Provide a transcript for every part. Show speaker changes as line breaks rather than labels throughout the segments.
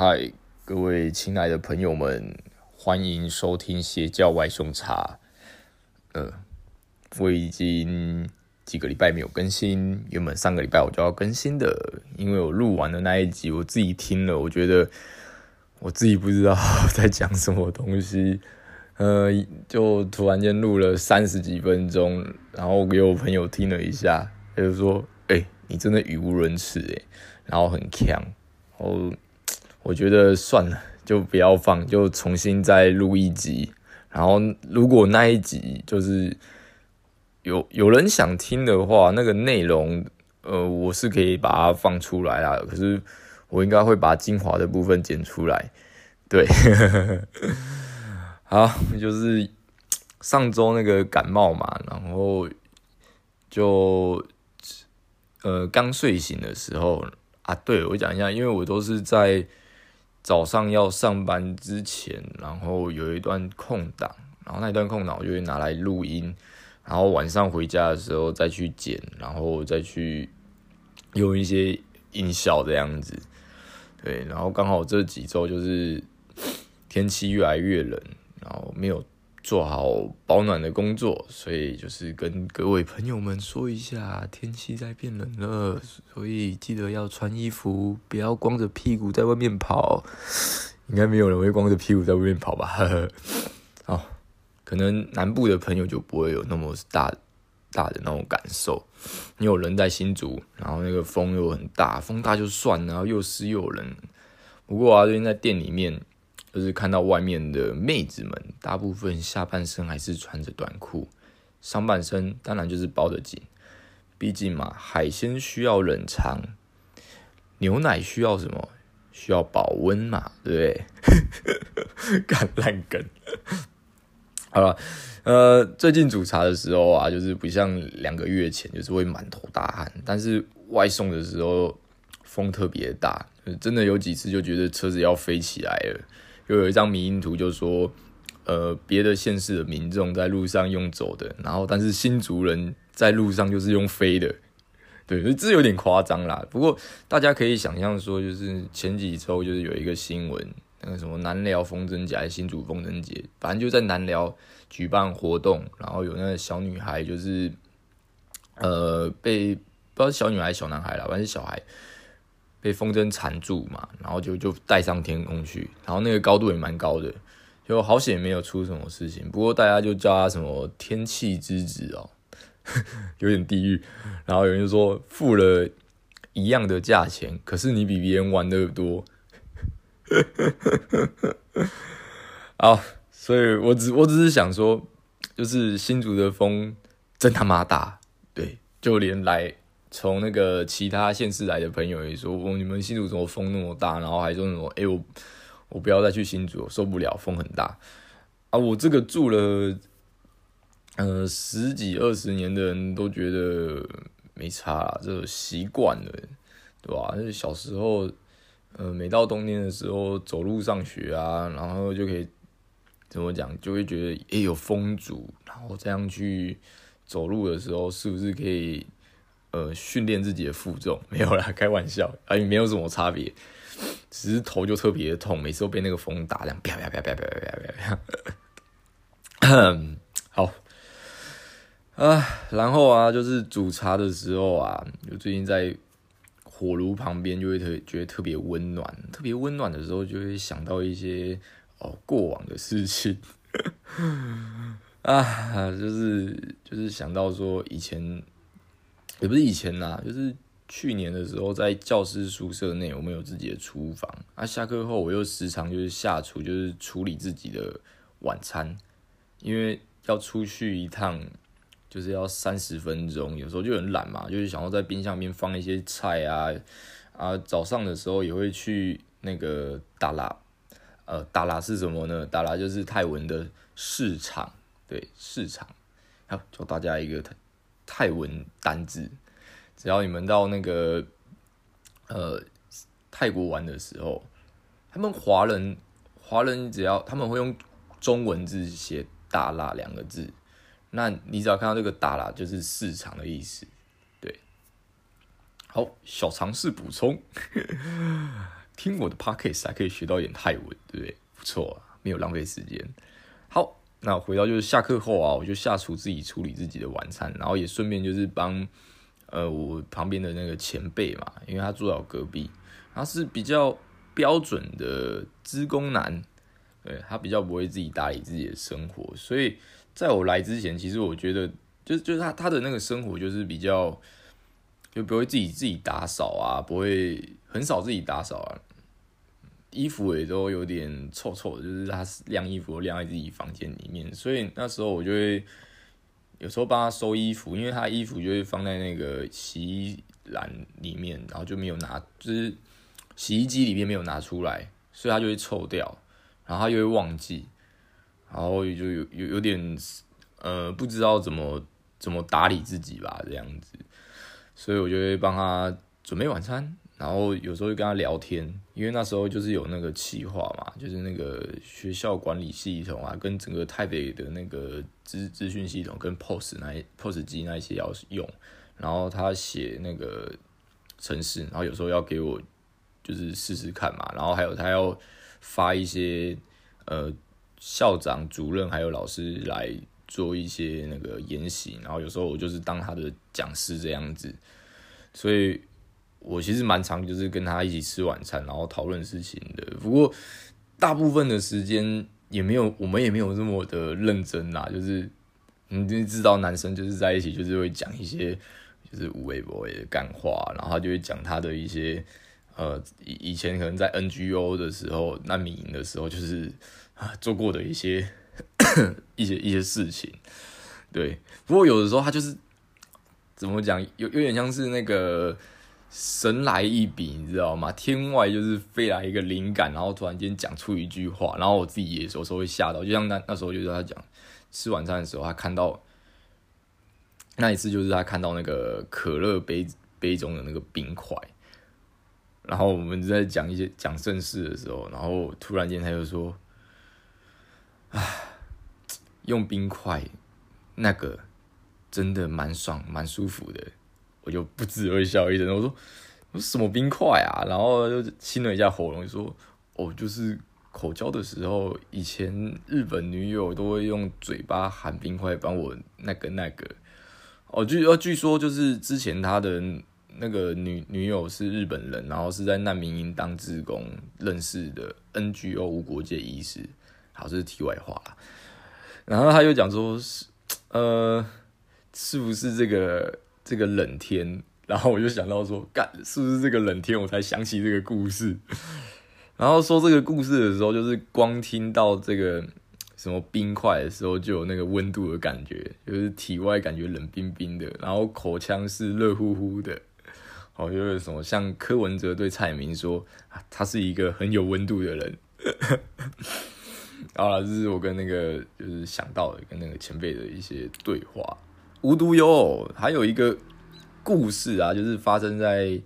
嗨，各位亲爱的朋友们，欢迎收听邪教外送茶。呃，我已经几个礼拜没有更新，原本上个礼拜我就要更新的，因为我录完的那一集，我自己听了，我觉得我自己不知道 在讲什么东西，呃，就突然间录了三十几分钟，然后给我朋友听了一下，他就说：“哎、你真的语无伦次哎，然后很强，然后。”我觉得算了，就不要放，就重新再录一集。然后，如果那一集就是有有人想听的话，那个内容，呃，我是可以把它放出来啦。可是，我应该会把精华的部分剪出来。对，好，就是上周那个感冒嘛，然后就呃刚睡醒的时候啊，对，我讲一下，因为我都是在。早上要上班之前，然后有一段空档，然后那段空档我就会拿来录音，然后晚上回家的时候再去剪，然后再去用一些音效这样子。对，然后刚好这几周就是天气越来越冷，然后没有。做好保暖的工作，所以就是跟各位朋友们说一下，天气在变冷了，所以记得要穿衣服，不要光着屁股在外面跑。应该没有人会光着屁股在外面跑吧？呵呵。好，可能南部的朋友就不会有那么大大的那种感受。你有人在新竹，然后那个风又很大，风大就算，然后又湿又冷。不过啊，最近在店里面。就是看到外面的妹子们，大部分下半身还是穿着短裤，上半身当然就是包得紧。毕竟嘛，海鲜需要冷藏，牛奶需要什么？需要保温嘛，对不对？干烂梗。好了，呃，最近煮茶的时候啊，就是不像两个月前，就是会满头大汗。但是外送的时候风特别大，真的有几次就觉得车子要飞起来了。又有一张迷因图，就说，呃，别的县市的民众在路上用走的，然后但是新竹人在路上就是用飞的，对，这有点夸张啦。不过大家可以想象说，就是前几周就是有一个新闻，那个什么南寮风筝节还是新竹风筝节，反正就在南寮举办活动，然后有那个小女孩就是，呃，被不知道是小女孩小男孩啦，反正是小孩。被风筝缠住嘛，然后就就带上天空去，然后那个高度也蛮高的，就好险没有出什么事情。不过大家就叫他什么天气之子哦，有点地狱。然后有人就说付了一样的价钱，可是你比别人玩的多。啊，所以我只我只是想说，就是新竹的风真他妈大，对，就连来。从那个其他县市来的朋友也说，哦，你们新竹怎么风那么大？然后还说什么，哎，我我不要再去新竹，受不了，风很大啊！我这个住了呃十几二十年的人都觉得没差啦，这习惯了，对吧？就是小时候，呃，每到冬天的时候走路上学啊，然后就可以怎么讲，就会觉得哎有风阻，然后这样去走路的时候，是不是可以？呃，训练自己的负重没有啦，开玩笑，啊，也没有什么差别，只是头就特别痛，每次都被那个风打，这样啪啪啪啪啪啪啪啪啪。好啊，然后啊，就是煮茶的时候啊，就最近在火炉旁边，就会特觉得特别温暖，特别温暖的时候，就会想到一些哦过往的事情。啊，就是就是想到说以前，也不是以前啦，就是去年的时候在教师宿舍内，我们有自己的厨房啊。下课后我又时常就是下厨，就是处理自己的晚餐，因为要出去一趟就是要三十分钟，有时候就很懒嘛，就是想要在冰箱边放一些菜啊啊。早上的时候也会去那个达拉，呃，达拉是什么呢？达拉就是泰文的市场。对，市场，好，教大家一个泰文单字。只要你们到那个呃泰国玩的时候，他们华人华人只要他们会用中文字写“大辣”两个字，那你只要看到这个“大辣”就是市场的意思。对，好，小尝试补充，听我的 podcast 还可以学到一点泰文，对不对？不错啊，没有浪费时间。那回到就是下课后啊，我就下厨自己处理自己的晚餐，然后也顺便就是帮呃我旁边的那个前辈嘛，因为他住在我隔壁，他是比较标准的资工男，对，他比较不会自己打理自己的生活，所以在我来之前，其实我觉得就就是他他的那个生活就是比较就不会自己自己打扫啊，不会很少自己打扫啊。衣服也都有点臭臭的，就是他晾衣服晾在自己房间里面，所以那时候我就会有时候帮他收衣服，因为他衣服就会放在那个洗衣篮里面，然后就没有拿，就是洗衣机里面没有拿出来，所以他就会臭掉，然后他又会忘记，然后就有有有点呃不知道怎么怎么打理自己吧这样子，所以我就会帮他准备晚餐。然后有时候就跟他聊天，因为那时候就是有那个企划嘛，就是那个学校管理系统啊，跟整个台北的那个资资讯系统跟 POS 那 POS 机那一些要用，然后他写那个程式，然后有时候要给我就是试试看嘛，然后还有他要发一些呃校长、主任还有老师来做一些那个研习，然后有时候我就是当他的讲师这样子，所以。我其实蛮常就是跟他一起吃晚餐，然后讨论事情的。不过大部分的时间也没有，我们也没有这么的认真啦。就是你就知道，男生就是在一起，就是会讲一些就是有的没的干话，然后他就会讲他的一些呃以以前可能在 NGO 的时候、难民营的时候，就是啊做过的一些 一些一些事情。对，不过有的时候他就是怎么讲，有有点像是那个。神来一笔，你知道吗？天外就是飞来一个灵感，然后突然间讲出一句话，然后我自己也有时候会吓到。就像那那时候，就是他讲吃晚餐的时候，他看到那一次，就是他看到那个可乐杯杯中的那个冰块，然后我们在讲一些讲正事的时候，然后突然间他就说：“唉，用冰块那个真的蛮爽，蛮舒服的。”我就不自会笑一声，我说：“我什么冰块啊？”然后就亲了一下喉咙，说：“哦，就是口交的时候，以前日本女友都会用嘴巴含冰块帮我那个那个。”哦，据呃据说就是之前他的那个女女友是日本人，然后是在难民营当志工认识的 NGO 无国界医师。好，这是题外话。然后他又讲说：“是呃，是不是这个？”这个冷天，然后我就想到说，干是不是这个冷天，我才想起这个故事。然后说这个故事的时候，就是光听到这个什么冰块的时候，就有那个温度的感觉，就是体外感觉冷冰冰的，然后口腔是热乎乎的。哦，就是什么像柯文哲对蔡明说，他是一个很有温度的人。好了，这是我跟那个就是想到的跟那个前辈的一些对话。无独有偶，还有一个故事啊，就是发生在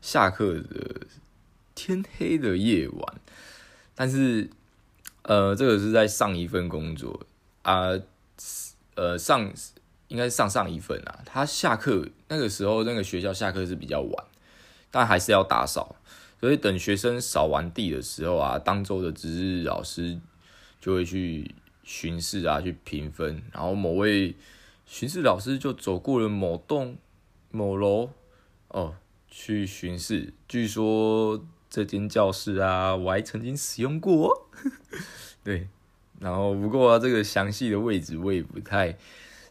下课的天黑的夜晚。但是，呃，这个是在上一份工作啊，呃，上应该是上上一份啊。他下课那个时候，那个学校下课是比较晚，但还是要打扫。所以等学生扫完地的时候啊，当周的值日老师就会去巡视啊，去评分，然后某位。巡视老师就走过了某栋某楼哦，去巡视。据说这间教室啊，我还曾经使用过。对，然后不过、啊、这个详细的位置我也不太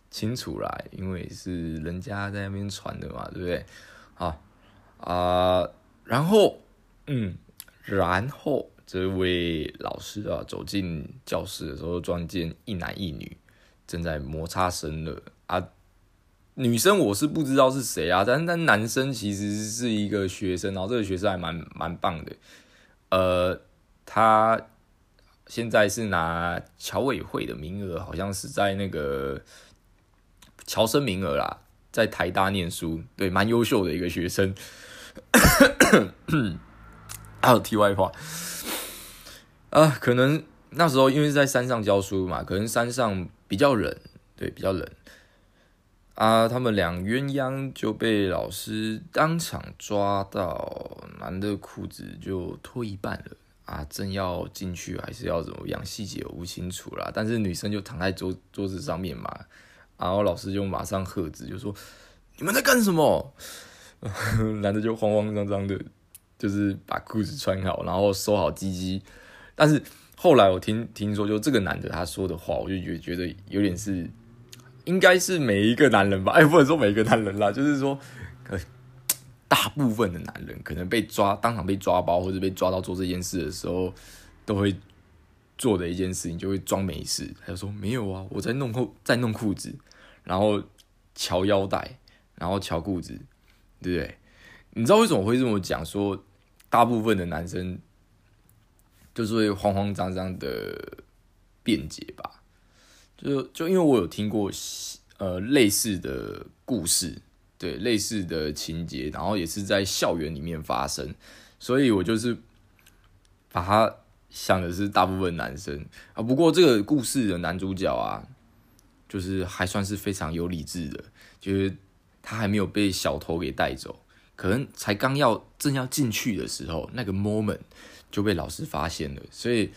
清楚啦，因为是人家在那边传的嘛，对不对？好啊、然后嗯，然后这位老师啊走进教室的时候，撞见一男一女正在摩擦生了啊。女生我是不知道是谁啊，但是但男生其实是一个学生，然后这个学生还蛮蛮棒的，呃，他现在是拿侨委会的名额，好像是在那个侨生名额啦，在台大念书，对，蛮优秀的一个学生。还有题外话啊，可能那时候因为是在山上教书嘛，可能山上比较冷，对，比较冷。啊，他们俩鸳鸯就被老师当场抓到，男的裤子就脱一半了啊！正要进去还是要怎么样？细节我不清楚啦。但是女生就躺在桌桌子上面嘛，然后老师就马上喝止，就说：“你们在干什么？” 男的就慌慌张张的，就是把裤子穿好，然后收好鸡鸡。但是后来我听听说，就这个男的他说的话，我就觉觉得有点是。应该是每一个男人吧，哎，不能说每一个男人啦，就是说，呃大部分的男人可能被抓，当场被抓包或者被抓到做这件事的时候，都会做的一件事情，就会装没事，他就说没有啊，我在弄裤，在弄裤子，然后乔腰带，然后乔裤子，对不对？你知道为什么会这么讲？说大部分的男生就是会慌慌张张的辩解吧。就就因为我有听过呃类似的故事，对类似的情节，然后也是在校园里面发生，所以我就是把他想的是大部分男生啊。不过这个故事的男主角啊，就是还算是非常有理智的，就是他还没有被小偷给带走，可能才刚要正要进去的时候，那个 moment 就被老师发现了，所以。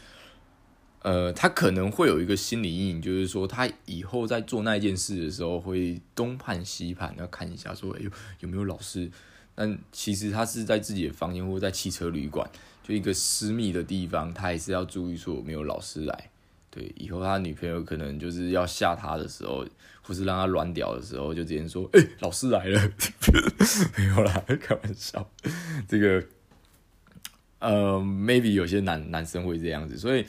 呃，他可能会有一个心理阴影，就是说他以后在做那件事的时候会东盼西盼，要看一下说，哎呦有没有老师？但其实他是在自己的房间或者在汽车旅馆，就一个私密的地方，他还是要注意说有没有老师来。对，以后他女朋友可能就是要吓他的时候，或是让他软屌的时候，就直接说，哎，老师来了，没有啦，开玩笑。这个，呃，maybe 有些男男生会这样子，所以。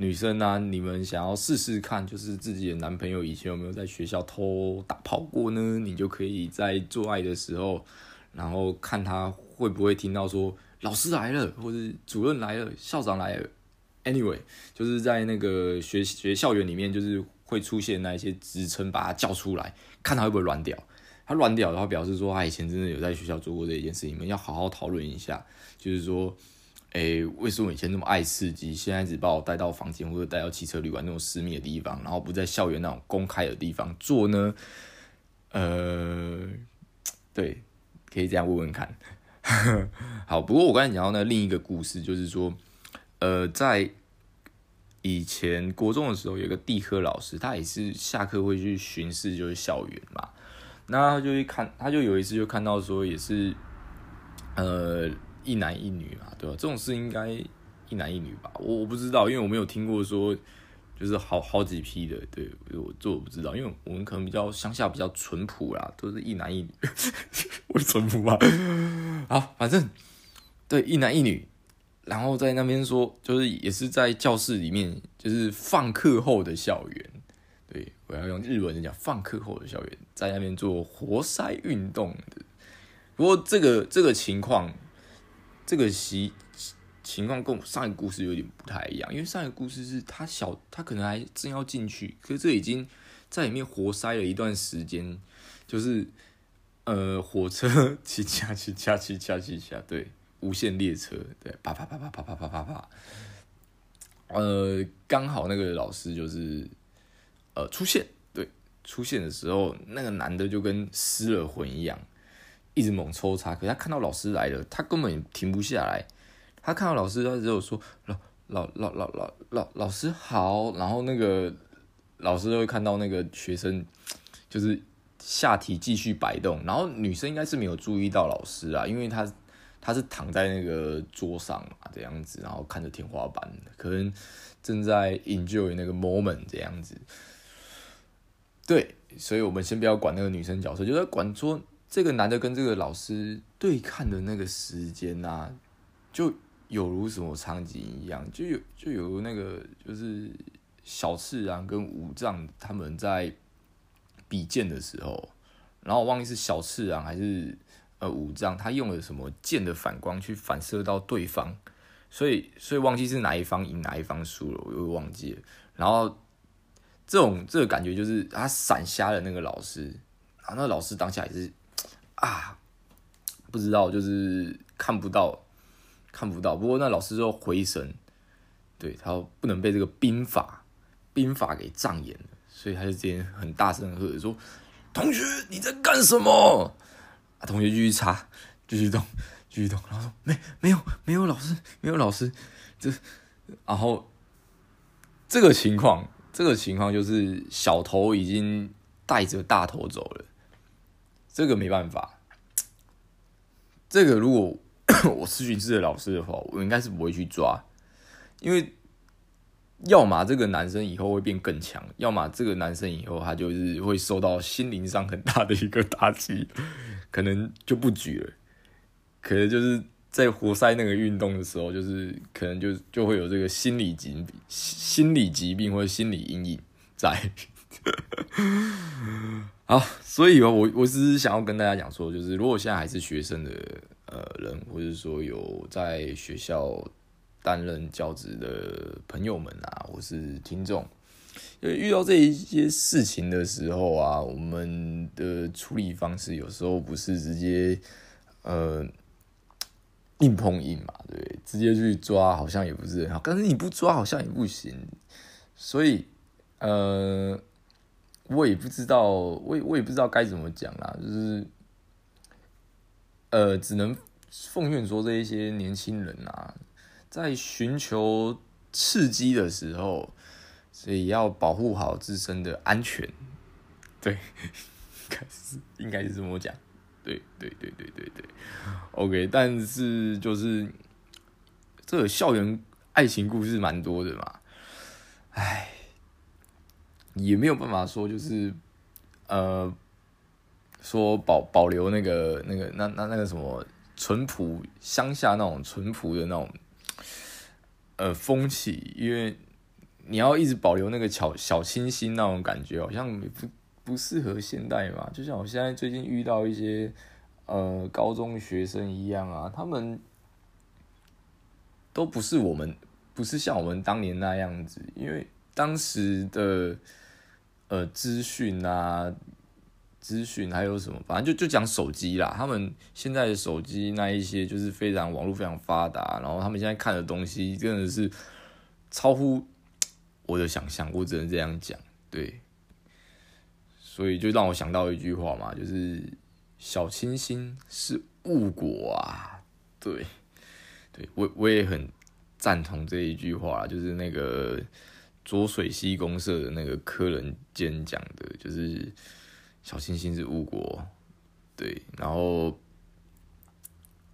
女生啊，你们想要试试看，就是自己的男朋友以前有没有在学校偷打炮过呢？你就可以在做爱的时候，然后看他会不会听到说老师来了，或者主任来了，校长来了。Anyway，就是在那个学学校园里面，就是会出现那一些职称，把他叫出来，看他会不会软屌。他软屌的话，表示说他以前真的有在学校做过这一件事情，你们要好好讨论一下，就是说。哎、欸，为什么以前那么爱刺激，现在只把我带到房间或者带到汽车旅馆那种私密的地方，然后不在校园那种公开的地方做呢？呃，对，可以这样问问看。好，不过我刚才讲到那另一个故事，就是说，呃，在以前国中的时候，有个地科老师，他也是下课会去巡视，就是校园嘛。那他就会看，他就有一次就看到说，也是，呃。一男一女嘛，对吧？这种事应该一男一女吧？我我不知道，因为我没有听过说就是好好几批的，对，我这我不知道，因为我们可能比较乡下比较淳朴啦，都是一男一女，我淳朴吧？好，反正对一男一女，然后在那边说，就是也是在教室里面，就是放课后的校园，对，我要用日文讲放课后的校园，在那边做活塞运动的。不过这个这个情况。这个习情况跟我上一个故事有点不太一样，因为上一个故事是他小，他可能还正要进去，可是这已经在里面活塞了一段时间，就是呃火车起驾起驾起驾起驾，对，无限列车，对，啪啪啪啪啪啪啪啪啪，呃，刚好那个老师就是呃出现，对，出现的时候，那个男的就跟失了魂一样。一直猛抽插，可是他看到老师来了，他根本停不下来。他看到老师，他只有说老老老老老老老师好，然后那个老师就会看到那个学生就是下体继续摆动，然后女生应该是没有注意到老师啊，因为他他是躺在那个桌上嘛，这样子，然后看着天花板，可能正在 enjoy 那个 moment 这样子。对，所以我们先不要管那个女生角色，就在管说这个男的跟这个老师对看的那个时间啊，就有如什么场景一样，就有就有那个就是小次郎跟武藏他们在比剑的时候，然后我忘记是小次郎还是呃武藏，他用了什么剑的反光去反射到对方，所以所以忘记是哪一方赢哪一方输了，我又忘记了，然后。这种这个感觉就是他闪瞎了那个老师，然后那老师当下也是啊，不知道就是看不到，看不到。不过那老师就回神，对，他不能被这个兵法兵法给障眼了，所以他就直接很大声的喝着说：“同学你在干什么？”啊，同学继续擦，继续动，继续动，然后说：“没没有没有老师没有老师，这然后这个情况。”这个情况就是小头已经带着大头走了，这个没办法。这个如果 我是训室的老师的话，我应该是不会去抓，因为要么这个男生以后会变更强，要么这个男生以后他就是会受到心灵上很大的一个打击，可能就不举了，可能就是。在活塞那个运动的时候，就是可能就就会有这个心理疾病、心理疾病或者心理阴影在。好，所以我我只是想要跟大家讲说，就是如果现在还是学生的呃人，或者说有在学校担任教职的朋友们啊，或是听众，因为遇到这一些事情的时候啊，我们的处理方式有时候不是直接呃。硬碰硬嘛，对，直接去抓好像也不是很好，但是你不抓好像也不行，所以呃，我也不知道，我也我也不知道该怎么讲啦，就是呃，只能奉劝说这一些年轻人啊，在寻求刺激的时候，所以要保护好自身的安全，对，应该是应该是这么讲。对对对对对对，OK，但是就是这个校园爱情故事蛮多的嘛，唉，也没有办法说就是呃，说保保留那个那个那那那个什么淳朴乡下那种淳朴的那种呃风气，因为你要一直保留那个小小清新那种感觉，好像不。不适合现代嘛？就像我现在最近遇到一些呃高中学生一样啊，他们都不是我们，不是像我们当年那样子，因为当时的呃资讯啊，资讯还有什么，反正就就讲手机啦。他们现在的手机那一些就是非常网络非常发达，然后他们现在看的东西真的是超乎我的想象，我只能这样讲，对。所以就让我想到一句话嘛，就是小清新是误国啊。对，对我我也很赞同这一句话，就是那个浊水溪公社的那个柯仁坚讲的，就是小清新是误国。对，然后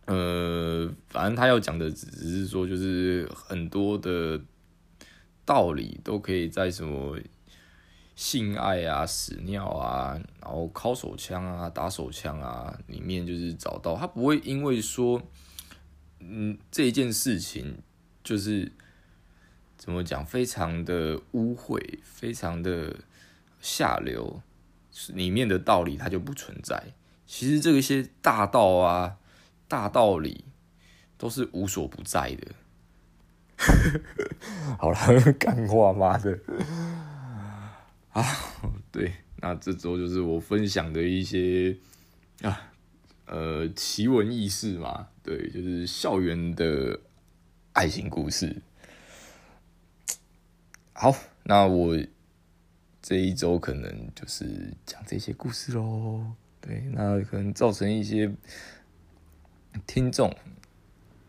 呃，反正他要讲的只是说，就是很多的道理都可以在什么。性爱啊、屎尿啊，然后尻手枪啊、打手枪啊，里面就是找到他不会因为说，嗯，这一件事情就是怎么讲，非常的污秽，非常的下流，里面的道理它就不存在。其实这一些大道啊、大道理都是无所不在的。好了，干话妈的。啊，对，那这周就是我分享的一些啊，呃，奇闻异事嘛，对，就是校园的爱情故事。好，那我这一周可能就是讲这些故事喽。对，那可能造成一些听众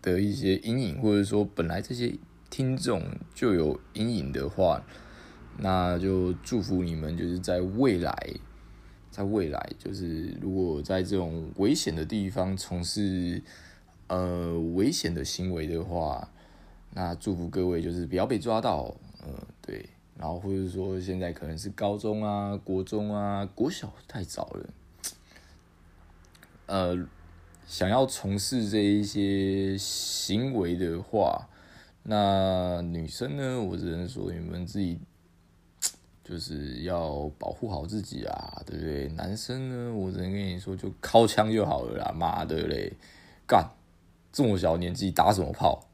的一些阴影，或者说本来这些听众就有阴影的话。那就祝福你们，就是在未来，在未来，就是如果在这种危险的地方从事呃危险的行为的话，那祝福各位就是不要被抓到，呃，对，然后或者说现在可能是高中啊、国中啊、国小太早了，呃，想要从事这一些行为的话，那女生呢，我只能说你们自己。就是要保护好自己啊，对不对？男生呢，我只能跟你说，就靠枪就好了啦，妈的嘞，干，这么小年纪打什么炮？